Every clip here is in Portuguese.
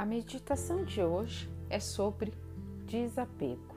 A meditação de hoje é sobre desapego.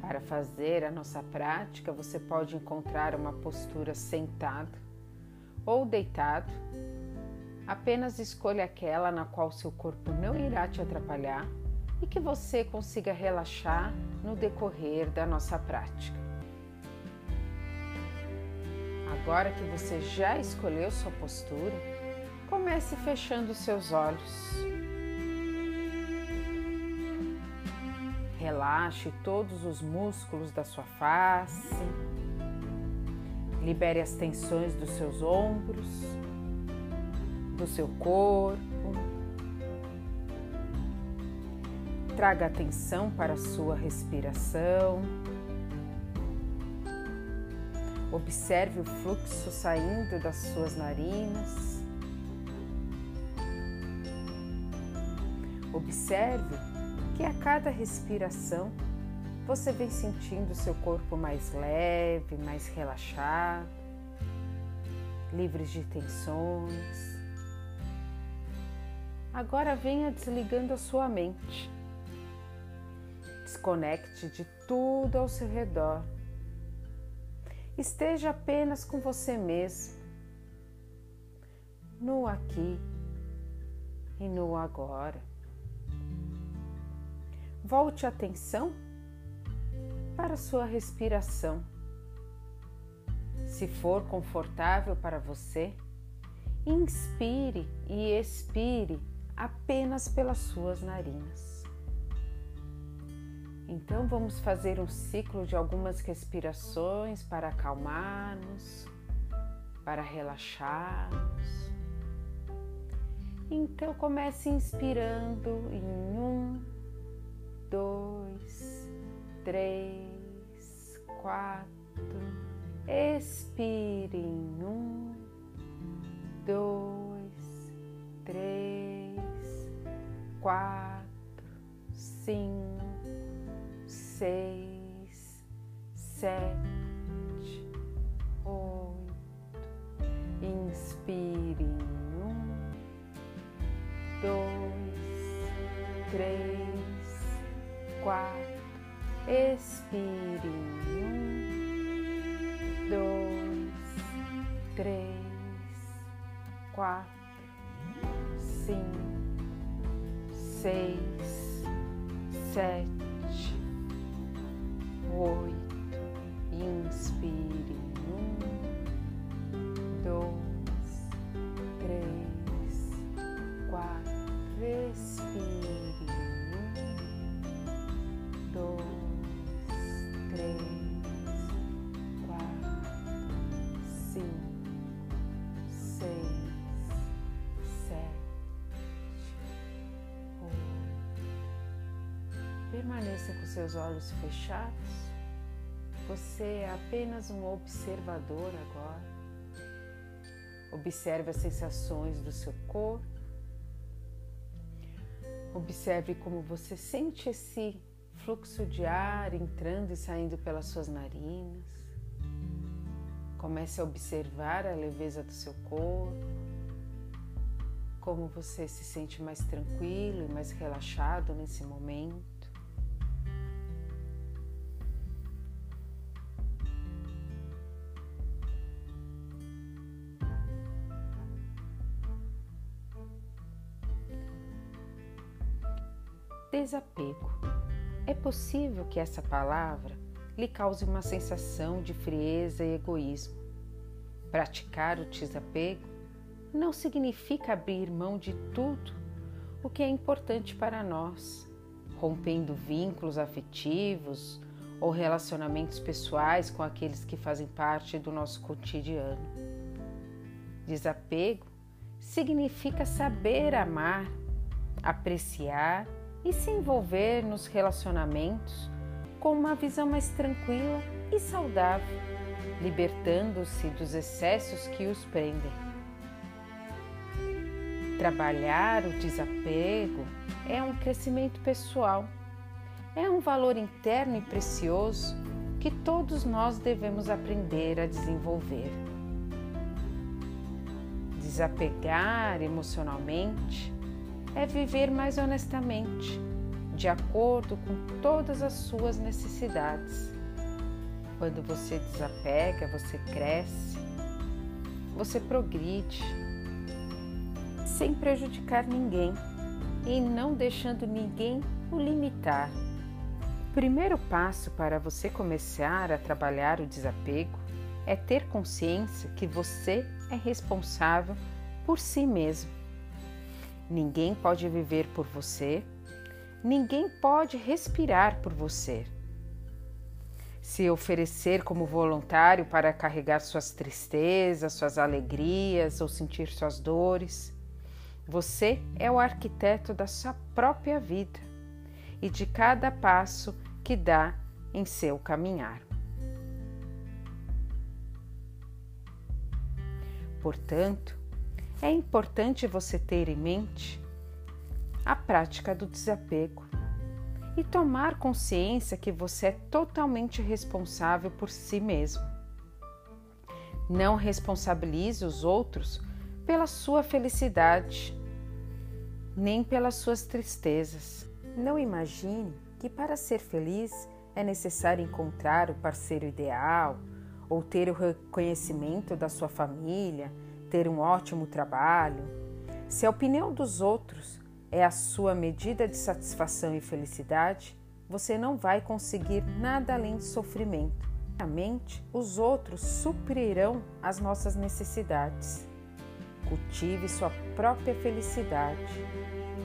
Para fazer a nossa prática, você pode encontrar uma postura sentado ou deitado. Apenas escolha aquela na qual seu corpo não irá te atrapalhar e que você consiga relaxar no decorrer da nossa prática. Agora que você já escolheu sua postura, comece fechando seus olhos. Relaxe todos os músculos da sua face. Libere as tensões dos seus ombros, do seu corpo. Traga atenção para a sua respiração. Observe o fluxo saindo das suas narinas. Observe que a cada respiração você vem sentindo seu corpo mais leve, mais relaxado, livre de tensões. Agora venha desligando a sua mente. Desconecte de tudo ao seu redor. Esteja apenas com você mesmo, no aqui e no agora. Volte a atenção para sua respiração. Se for confortável para você, inspire e expire apenas pelas suas narinas. Então vamos fazer um ciclo de algumas respirações para acalmar-nos, para relaxar-nos. Então comece inspirando em um, dois, três, quatro. Expire em um, dois, três, quatro, cinco, seis, sete, oito. Inspire em um, dois, três quatro, expire. Um, dois, três, quatro, cinco, seis, sete, oito, inspire Permaneça com seus olhos fechados. Você é apenas um observador agora. Observe as sensações do seu corpo. Observe como você sente esse fluxo de ar entrando e saindo pelas suas narinas. Comece a observar a leveza do seu corpo, como você se sente mais tranquilo e mais relaxado nesse momento. Desapego. É possível que essa palavra lhe cause uma sensação de frieza e egoísmo. Praticar o desapego não significa abrir mão de tudo o que é importante para nós, rompendo vínculos afetivos ou relacionamentos pessoais com aqueles que fazem parte do nosso cotidiano. Desapego significa saber amar, apreciar e se envolver nos relacionamentos com uma visão mais tranquila e saudável, libertando-se dos excessos que os prendem. Trabalhar o desapego é um crescimento pessoal, é um valor interno e precioso que todos nós devemos aprender a desenvolver. Desapegar emocionalmente é viver mais honestamente, de acordo com todas as suas necessidades. Quando você desapega, você cresce, você progride, sem prejudicar ninguém e não deixando ninguém o limitar. O primeiro passo para você começar a trabalhar o desapego é ter consciência que você é responsável por si mesmo. Ninguém pode viver por você, ninguém pode respirar por você. Se oferecer como voluntário para carregar suas tristezas, suas alegrias ou sentir suas dores, você é o arquiteto da sua própria vida e de cada passo que dá em seu caminhar. Portanto, é importante você ter em mente a prática do desapego e tomar consciência que você é totalmente responsável por si mesmo. Não responsabilize os outros pela sua felicidade, nem pelas suas tristezas. Não imagine que para ser feliz é necessário encontrar o parceiro ideal ou ter o reconhecimento da sua família, ter um ótimo trabalho. Se a opinião dos outros é a sua medida de satisfação e felicidade, você não vai conseguir nada além de sofrimento. Realmente, os outros suprirão as nossas necessidades. Cultive sua própria felicidade.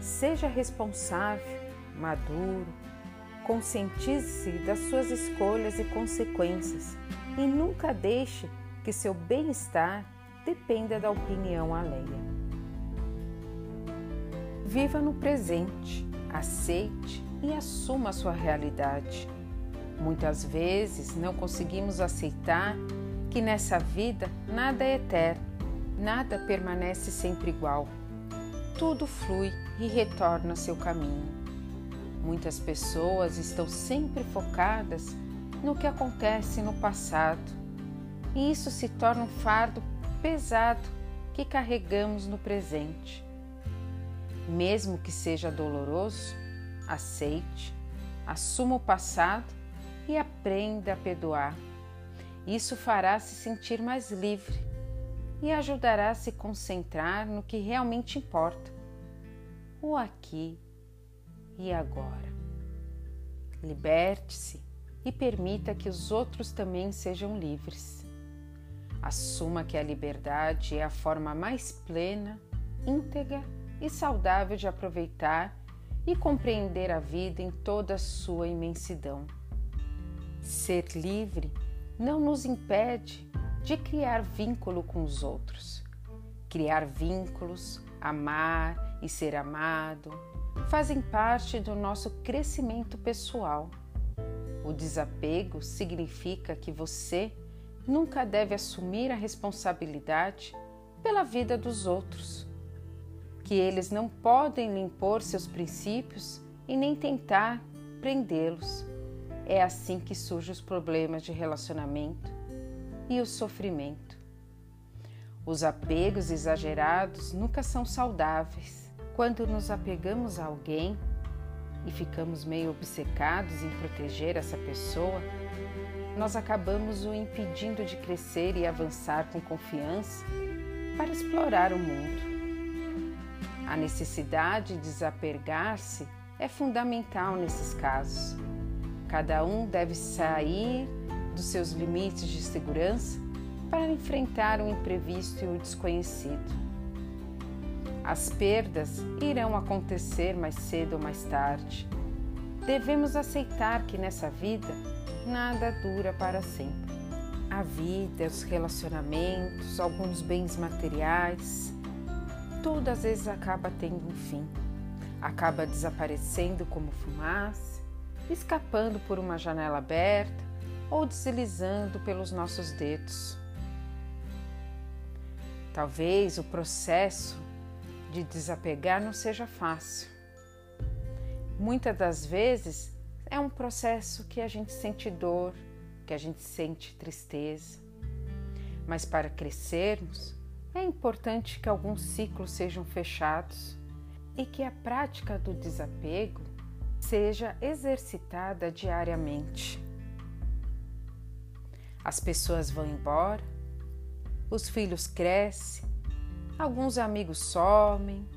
Seja responsável, maduro, conscientize-se das suas escolhas e consequências e nunca deixe que seu bem-estar dependa da opinião alheia. Viva no presente, aceite e assuma a sua realidade. Muitas vezes não conseguimos aceitar que nessa vida nada é eterno, nada permanece sempre igual. Tudo flui e retorna ao seu caminho. Muitas pessoas estão sempre focadas no que acontece no passado, e isso se torna um fardo pesado que carregamos no presente. Mesmo que seja doloroso, aceite, assuma o passado e aprenda a perdoar. Isso fará se sentir mais livre e ajudará a se concentrar no que realmente importa, o aqui e agora. Liberte-se e permita que os outros também sejam livres. Assuma que a liberdade é a forma mais plena, íntegra e saudável de aproveitar e compreender a vida em toda a sua imensidão. Ser livre não nos impede de criar vínculo com os outros. Criar vínculos, amar e ser amado fazem parte do nosso crescimento pessoal o desapego significa que você nunca deve assumir a responsabilidade pela vida dos outros, que eles não podem impor seus princípios e nem tentar prendê-los. É assim que surgem os problemas de relacionamento e o sofrimento. Os apegos exagerados nunca são saudáveis. Quando nos apegamos a alguém, e ficamos meio obcecados em proteger essa pessoa, nós acabamos o impedindo de crescer e avançar com confiança para explorar o mundo. A necessidade de desapegar-se é fundamental nesses casos. Cada um deve sair dos seus limites de segurança para enfrentar o imprevisto e o desconhecido. As perdas irão acontecer mais cedo ou mais tarde. Devemos aceitar que nessa vida nada dura para sempre. A vida, os relacionamentos, alguns bens materiais, tudo às vezes acaba tendo um fim. Acaba desaparecendo como fumaça, escapando por uma janela aberta ou deslizando pelos nossos dedos. Talvez o processo de desapegar não seja fácil. Muitas das vezes é um processo que a gente sente dor, que a gente sente tristeza. Mas para crescermos, é importante que alguns ciclos sejam fechados e que a prática do desapego seja exercitada diariamente. As pessoas vão embora, os filhos crescem, alguns amigos somem,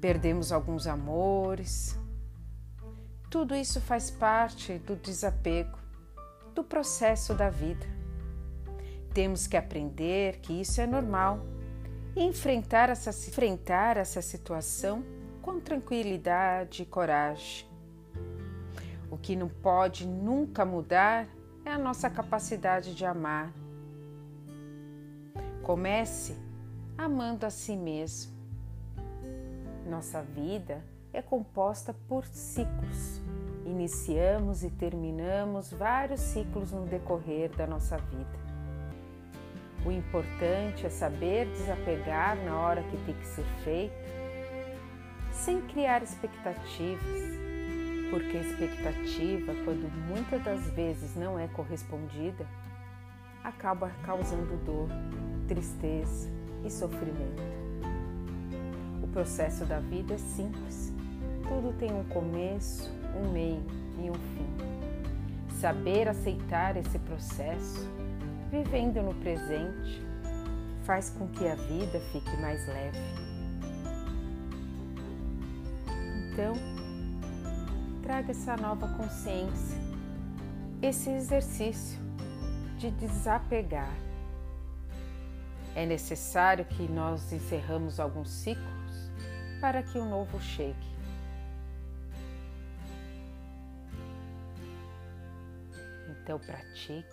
perdemos alguns amores. Tudo isso faz parte do desapego, do processo da vida. Temos que aprender que isso é normal e enfrentar essa, enfrentar essa situação com tranquilidade e coragem. O que não pode nunca mudar é a nossa capacidade de amar. Comece amando a si mesmo. Nossa vida é composta por ciclos. Iniciamos e terminamos vários ciclos no decorrer da nossa vida. O importante é saber desapegar na hora que tem que ser feito, sem criar expectativas, porque a expectativa, quando muitas das vezes não é correspondida, acaba causando dor, tristeza e sofrimento. O processo da vida é simples, tudo tem um começo, um meio e um fim. Saber aceitar esse processo vivendo no presente, faz com que a vida fique mais leve. Então, traga essa nova consciência, esse exercício de desapegar. É necessário que nós encerramos alguns ciclos para que o novo chegue. Então pratique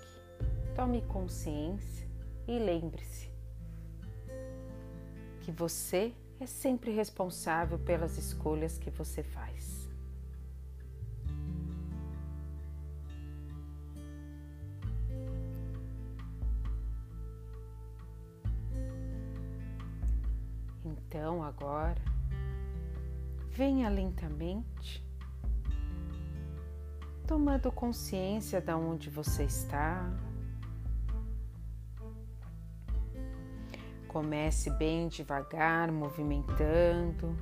Tome consciência e lembre-se que você é sempre responsável pelas escolhas que você faz. Então agora, venha lentamente, tomando consciência de onde você está, Comece bem devagar, movimentando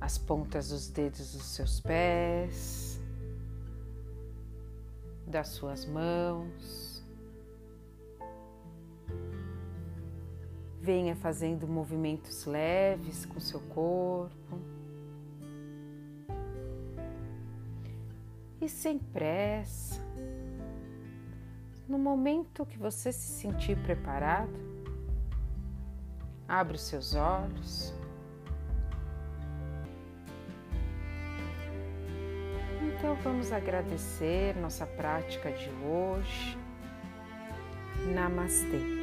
as pontas dos dedos dos seus pés, das suas mãos. Venha fazendo movimentos leves com seu corpo. e sem pressa. No momento que você se sentir preparado, abre os seus olhos. Então vamos agradecer nossa prática de hoje. Namastê.